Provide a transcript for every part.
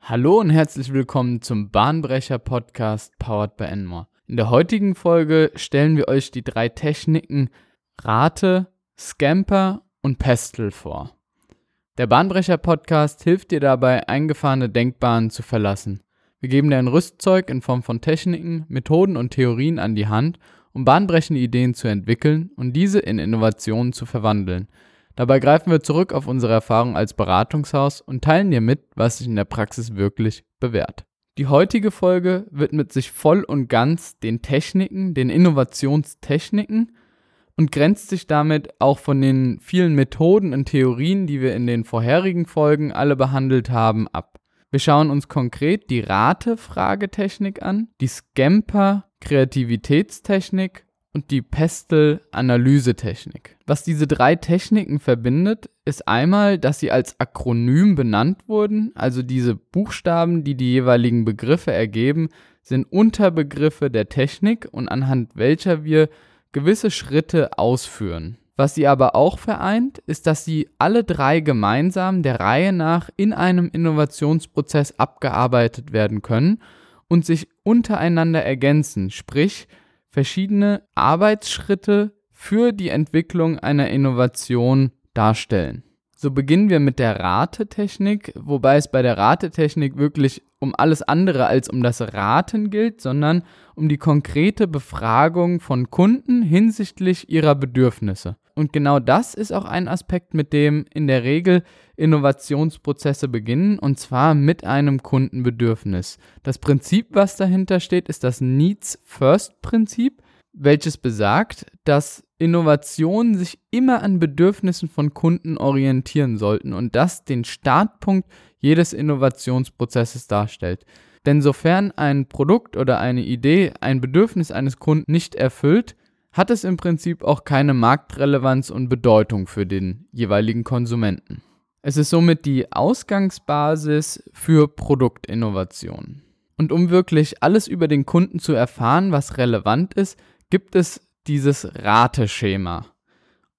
Hallo und herzlich willkommen zum Bahnbrecher Podcast powered by Enmore. In der heutigen Folge stellen wir euch die drei Techniken Rate, Scamper und Pestel vor. Der Bahnbrecher Podcast hilft dir dabei, eingefahrene Denkbahnen zu verlassen. Wir geben dir ein Rüstzeug in Form von Techniken, Methoden und Theorien an die Hand, um bahnbrechende Ideen zu entwickeln und diese in Innovationen zu verwandeln – Dabei greifen wir zurück auf unsere Erfahrung als Beratungshaus und teilen dir mit, was sich in der Praxis wirklich bewährt. Die heutige Folge widmet sich voll und ganz den Techniken, den Innovationstechniken und grenzt sich damit auch von den vielen Methoden und Theorien, die wir in den vorherigen Folgen alle behandelt haben, ab. Wir schauen uns konkret die Rate-Fragetechnik an, die Scamper-Kreativitätstechnik und die Pestel-Analysetechnik. Was diese drei Techniken verbindet, ist einmal, dass sie als Akronym benannt wurden, also diese Buchstaben, die die jeweiligen Begriffe ergeben, sind Unterbegriffe der Technik und anhand welcher wir gewisse Schritte ausführen. Was sie aber auch vereint, ist, dass sie alle drei gemeinsam der Reihe nach in einem Innovationsprozess abgearbeitet werden können und sich untereinander ergänzen, sprich verschiedene Arbeitsschritte für die Entwicklung einer Innovation darstellen. So beginnen wir mit der Ratetechnik, wobei es bei der Ratetechnik wirklich um alles andere als um das Raten gilt, sondern um die konkrete Befragung von Kunden hinsichtlich ihrer Bedürfnisse. Und genau das ist auch ein Aspekt, mit dem in der Regel Innovationsprozesse beginnen, und zwar mit einem Kundenbedürfnis. Das Prinzip, was dahinter steht, ist das Needs First Prinzip, welches besagt, dass Innovationen sich immer an Bedürfnissen von Kunden orientieren sollten und das den Startpunkt jedes Innovationsprozesses darstellt. Denn sofern ein Produkt oder eine Idee ein Bedürfnis eines Kunden nicht erfüllt, hat es im Prinzip auch keine Marktrelevanz und Bedeutung für den jeweiligen Konsumenten. Es ist somit die Ausgangsbasis für Produktinnovation. Und um wirklich alles über den Kunden zu erfahren, was relevant ist, gibt es dieses Rateschema.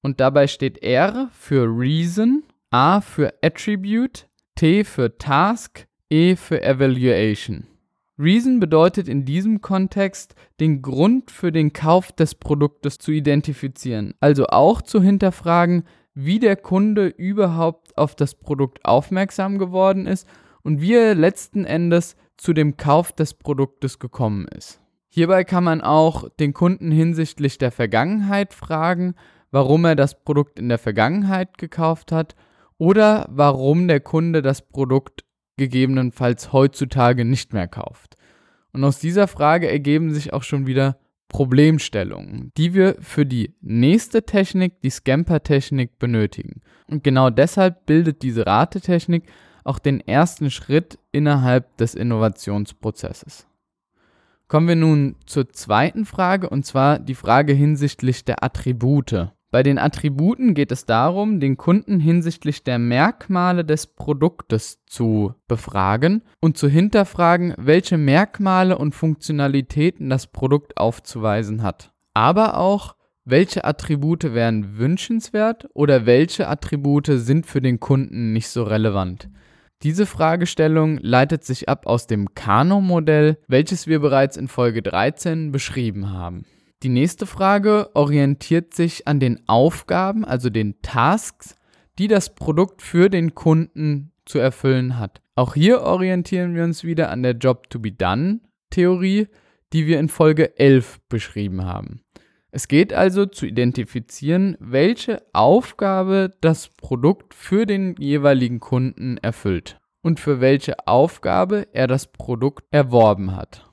Und dabei steht R für Reason, A für Attribute, T für Task, E für Evaluation. Reason bedeutet in diesem Kontext, den Grund für den Kauf des Produktes zu identifizieren, also auch zu hinterfragen, wie der Kunde überhaupt auf das Produkt aufmerksam geworden ist und wie er letzten Endes zu dem Kauf des Produktes gekommen ist. Hierbei kann man auch den Kunden hinsichtlich der Vergangenheit fragen, warum er das Produkt in der Vergangenheit gekauft hat oder warum der Kunde das Produkt gegebenenfalls heutzutage nicht mehr kauft. Und aus dieser Frage ergeben sich auch schon wieder Problemstellungen, die wir für die nächste Technik, die Scamper-Technik, benötigen. Und genau deshalb bildet diese Ratetechnik auch den ersten Schritt innerhalb des Innovationsprozesses. Kommen wir nun zur zweiten Frage, und zwar die Frage hinsichtlich der Attribute. Bei den Attributen geht es darum, den Kunden hinsichtlich der Merkmale des Produktes zu befragen und zu hinterfragen, welche Merkmale und Funktionalitäten das Produkt aufzuweisen hat. Aber auch, welche Attribute wären wünschenswert oder welche Attribute sind für den Kunden nicht so relevant. Diese Fragestellung leitet sich ab aus dem Kano-Modell, welches wir bereits in Folge 13 beschrieben haben. Die nächste Frage orientiert sich an den Aufgaben, also den Tasks, die das Produkt für den Kunden zu erfüllen hat. Auch hier orientieren wir uns wieder an der Job to be done Theorie, die wir in Folge 11 beschrieben haben. Es geht also zu identifizieren, welche Aufgabe das Produkt für den jeweiligen Kunden erfüllt und für welche Aufgabe er das Produkt erworben hat.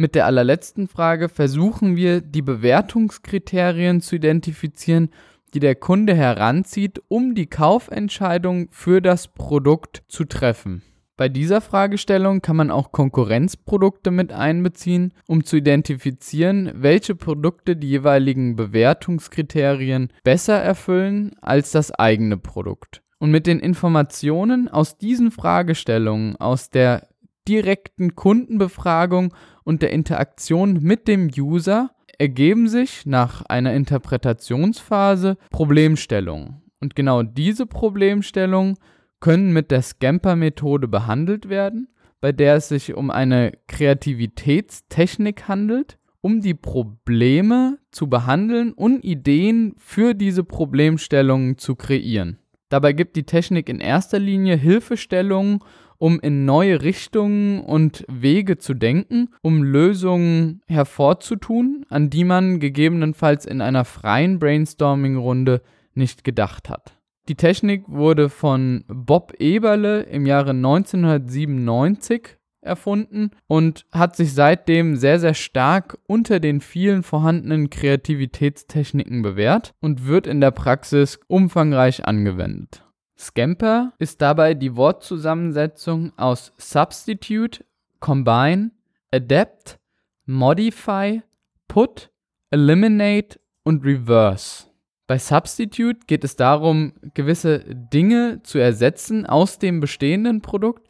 Mit der allerletzten Frage versuchen wir, die Bewertungskriterien zu identifizieren, die der Kunde heranzieht, um die Kaufentscheidung für das Produkt zu treffen. Bei dieser Fragestellung kann man auch Konkurrenzprodukte mit einbeziehen, um zu identifizieren, welche Produkte die jeweiligen Bewertungskriterien besser erfüllen als das eigene Produkt. Und mit den Informationen aus diesen Fragestellungen, aus der direkten Kundenbefragung und der Interaktion mit dem User ergeben sich nach einer Interpretationsphase Problemstellungen. Und genau diese Problemstellungen können mit der Scamper-Methode behandelt werden, bei der es sich um eine Kreativitätstechnik handelt, um die Probleme zu behandeln und Ideen für diese Problemstellungen zu kreieren. Dabei gibt die Technik in erster Linie Hilfestellungen, um in neue Richtungen und Wege zu denken, um Lösungen hervorzutun, an die man gegebenenfalls in einer freien Brainstorming-Runde nicht gedacht hat. Die Technik wurde von Bob Eberle im Jahre 1997 erfunden und hat sich seitdem sehr, sehr stark unter den vielen vorhandenen Kreativitätstechniken bewährt und wird in der Praxis umfangreich angewendet. Scamper ist dabei die Wortzusammensetzung aus Substitute, Combine, Adapt, Modify, Put, Eliminate und Reverse. Bei Substitute geht es darum, gewisse Dinge zu ersetzen aus dem bestehenden Produkt,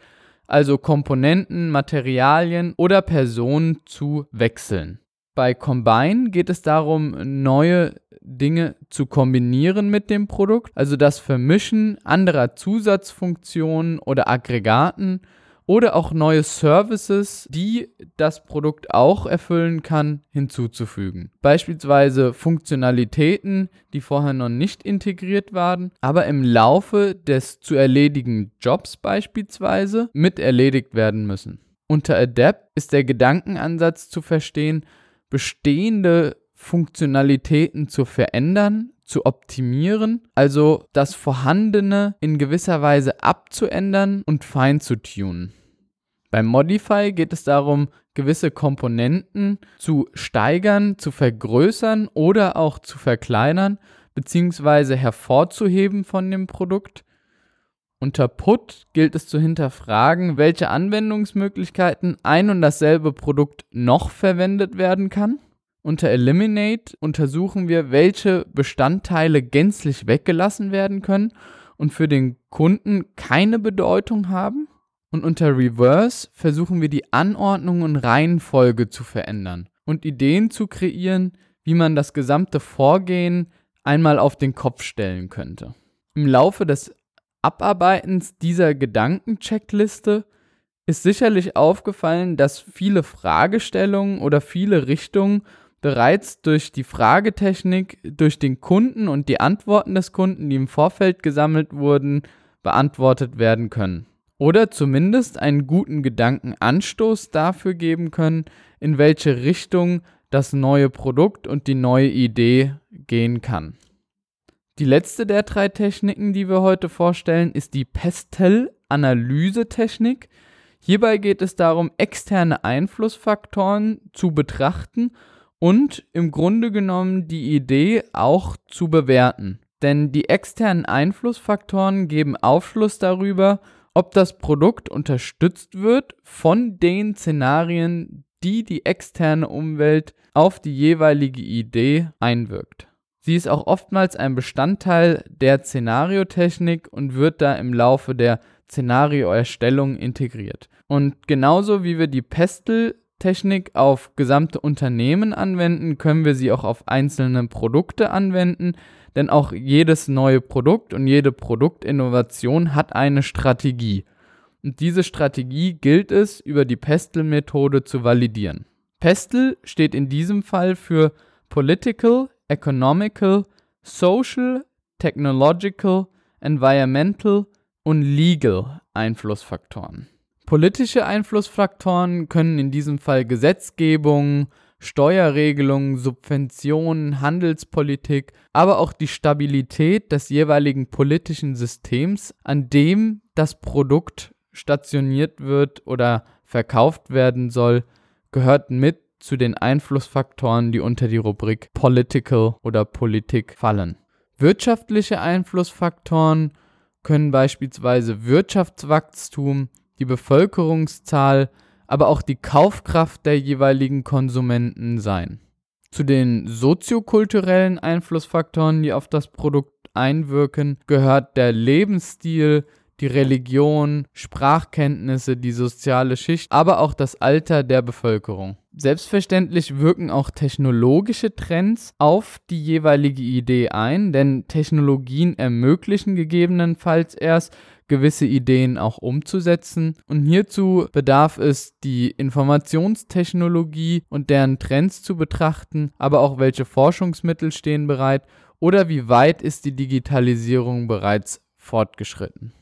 also Komponenten, Materialien oder Personen zu wechseln. Bei Combine geht es darum, neue Dinge zu kombinieren mit dem Produkt, also das Vermischen anderer Zusatzfunktionen oder Aggregaten oder auch neue Services, die das Produkt auch erfüllen kann, hinzuzufügen. Beispielsweise Funktionalitäten, die vorher noch nicht integriert waren, aber im Laufe des zu erledigen Jobs beispielsweise mit erledigt werden müssen. Unter Adapt ist der Gedankenansatz zu verstehen, bestehende Funktionalitäten zu verändern, zu optimieren, also das Vorhandene in gewisser Weise abzuändern und fein zu tunen. Beim Modify geht es darum, gewisse Komponenten zu steigern, zu vergrößern oder auch zu verkleinern bzw. hervorzuheben von dem Produkt. Unter Put gilt es zu hinterfragen, welche Anwendungsmöglichkeiten ein und dasselbe Produkt noch verwendet werden kann. Unter Eliminate untersuchen wir, welche Bestandteile gänzlich weggelassen werden können und für den Kunden keine Bedeutung haben. Und unter Reverse versuchen wir die Anordnung und Reihenfolge zu verändern und Ideen zu kreieren, wie man das gesamte Vorgehen einmal auf den Kopf stellen könnte. Im Laufe des Abarbeitens dieser Gedankencheckliste ist sicherlich aufgefallen, dass viele Fragestellungen oder viele Richtungen bereits durch die Fragetechnik, durch den Kunden und die Antworten des Kunden, die im Vorfeld gesammelt wurden, beantwortet werden können oder zumindest einen guten Gedankenanstoß dafür geben können, in welche Richtung das neue Produkt und die neue Idee gehen kann. Die letzte der drei Techniken, die wir heute vorstellen, ist die Pestel-Analyse-Technik. Hierbei geht es darum, externe Einflussfaktoren zu betrachten und im Grunde genommen die Idee auch zu bewerten. Denn die externen Einflussfaktoren geben Aufschluss darüber, ob das Produkt unterstützt wird von den Szenarien, die die externe Umwelt auf die jeweilige Idee einwirkt. Sie ist auch oftmals ein Bestandteil der Szenariotechnik und wird da im Laufe der Szenarioerstellung integriert. Und genauso wie wir die Pestel-Technik auf gesamte Unternehmen anwenden, können wir sie auch auf einzelne Produkte anwenden, denn auch jedes neue Produkt und jede Produktinnovation hat eine Strategie. Und diese Strategie gilt es über die Pestel-Methode zu validieren. Pestel steht in diesem Fall für Political, Economical, Social, Technological, Environmental und Legal Einflussfaktoren. Politische Einflussfaktoren können in diesem Fall Gesetzgebung, Steuerregelungen, Subventionen, Handelspolitik, aber auch die Stabilität des jeweiligen politischen Systems, an dem das Produkt stationiert wird oder verkauft werden soll, gehört mit zu den Einflussfaktoren, die unter die Rubrik Political oder Politik fallen. Wirtschaftliche Einflussfaktoren können beispielsweise Wirtschaftswachstum, die Bevölkerungszahl, aber auch die Kaufkraft der jeweiligen Konsumenten sein. Zu den soziokulturellen Einflussfaktoren, die auf das Produkt einwirken, gehört der Lebensstil, die Religion, Sprachkenntnisse, die soziale Schicht, aber auch das Alter der Bevölkerung. Selbstverständlich wirken auch technologische Trends auf die jeweilige Idee ein, denn Technologien ermöglichen gegebenenfalls erst gewisse Ideen auch umzusetzen. Und hierzu bedarf es, die Informationstechnologie und deren Trends zu betrachten, aber auch welche Forschungsmittel stehen bereit oder wie weit ist die Digitalisierung bereits fortgeschritten.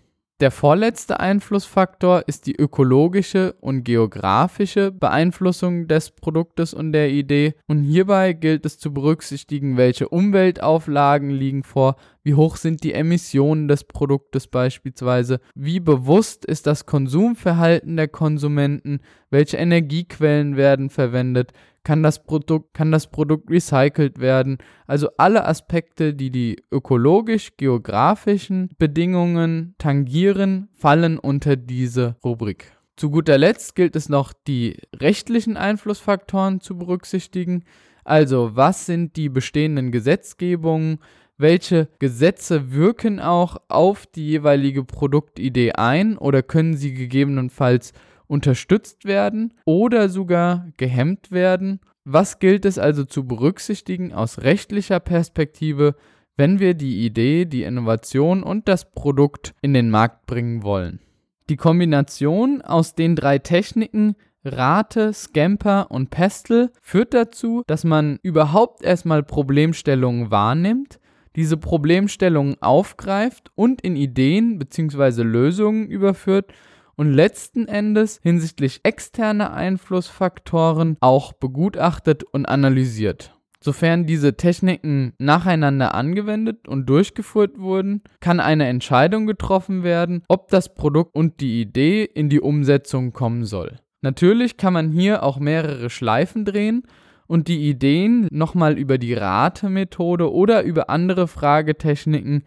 Der vorletzte Einflussfaktor ist die ökologische und geografische Beeinflussung des Produktes und der Idee und hierbei gilt es zu berücksichtigen, welche Umweltauflagen liegen vor, wie hoch sind die Emissionen des Produktes beispielsweise, wie bewusst ist das Konsumverhalten der Konsumenten, welche Energiequellen werden verwendet, kann das Produkt, kann das Produkt recycelt werden. Also alle Aspekte, die die ökologisch-geografischen Bedingungen tangieren, fallen unter diese Rubrik. Zu guter Letzt gilt es noch, die rechtlichen Einflussfaktoren zu berücksichtigen. Also was sind die bestehenden Gesetzgebungen, welche Gesetze wirken auch auf die jeweilige Produktidee ein oder können sie gegebenenfalls unterstützt werden oder sogar gehemmt werden. Was gilt es also zu berücksichtigen aus rechtlicher Perspektive, wenn wir die Idee, die Innovation und das Produkt in den Markt bringen wollen? Die Kombination aus den drei Techniken Rate, Scamper und Pestle führt dazu, dass man überhaupt erstmal Problemstellungen wahrnimmt, diese Problemstellungen aufgreift und in Ideen bzw. Lösungen überführt und letzten Endes hinsichtlich externer Einflussfaktoren auch begutachtet und analysiert. Sofern diese Techniken nacheinander angewendet und durchgeführt wurden, kann eine Entscheidung getroffen werden, ob das Produkt und die Idee in die Umsetzung kommen soll. Natürlich kann man hier auch mehrere Schleifen drehen und die Ideen nochmal über die Ratemethode oder über andere Fragetechniken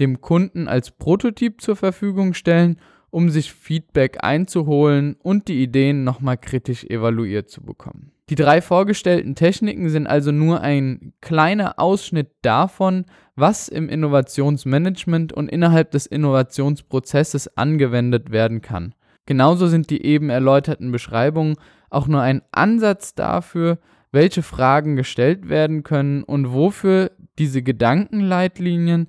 dem Kunden als Prototyp zur Verfügung stellen um sich Feedback einzuholen und die Ideen nochmal kritisch evaluiert zu bekommen. Die drei vorgestellten Techniken sind also nur ein kleiner Ausschnitt davon, was im Innovationsmanagement und innerhalb des Innovationsprozesses angewendet werden kann. Genauso sind die eben erläuterten Beschreibungen auch nur ein Ansatz dafür, welche Fragen gestellt werden können und wofür diese Gedankenleitlinien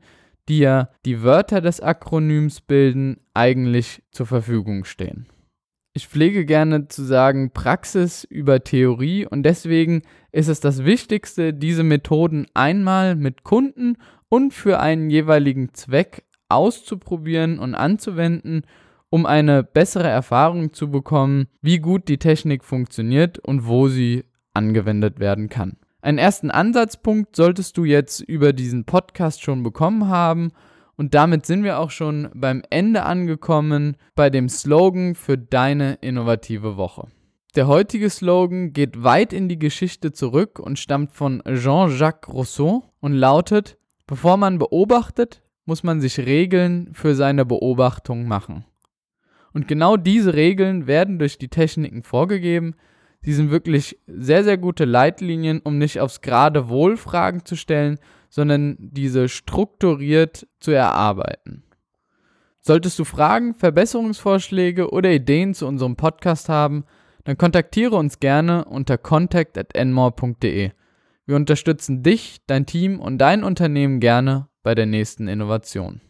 die ja die Wörter des Akronyms bilden, eigentlich zur Verfügung stehen. Ich pflege gerne zu sagen Praxis über Theorie und deswegen ist es das Wichtigste, diese Methoden einmal mit Kunden und für einen jeweiligen Zweck auszuprobieren und anzuwenden, um eine bessere Erfahrung zu bekommen, wie gut die Technik funktioniert und wo sie angewendet werden kann. Einen ersten Ansatzpunkt solltest du jetzt über diesen Podcast schon bekommen haben. Und damit sind wir auch schon beim Ende angekommen bei dem Slogan für deine innovative Woche. Der heutige Slogan geht weit in die Geschichte zurück und stammt von Jean-Jacques Rousseau und lautet, bevor man beobachtet, muss man sich Regeln für seine Beobachtung machen. Und genau diese Regeln werden durch die Techniken vorgegeben, Sie sind wirklich sehr, sehr gute Leitlinien, um nicht aufs gerade Wohl Fragen zu stellen, sondern diese strukturiert zu erarbeiten. Solltest du Fragen, Verbesserungsvorschläge oder Ideen zu unserem Podcast haben, dann kontaktiere uns gerne unter contact@enmore.de. Wir unterstützen dich, dein Team und dein Unternehmen gerne bei der nächsten Innovation.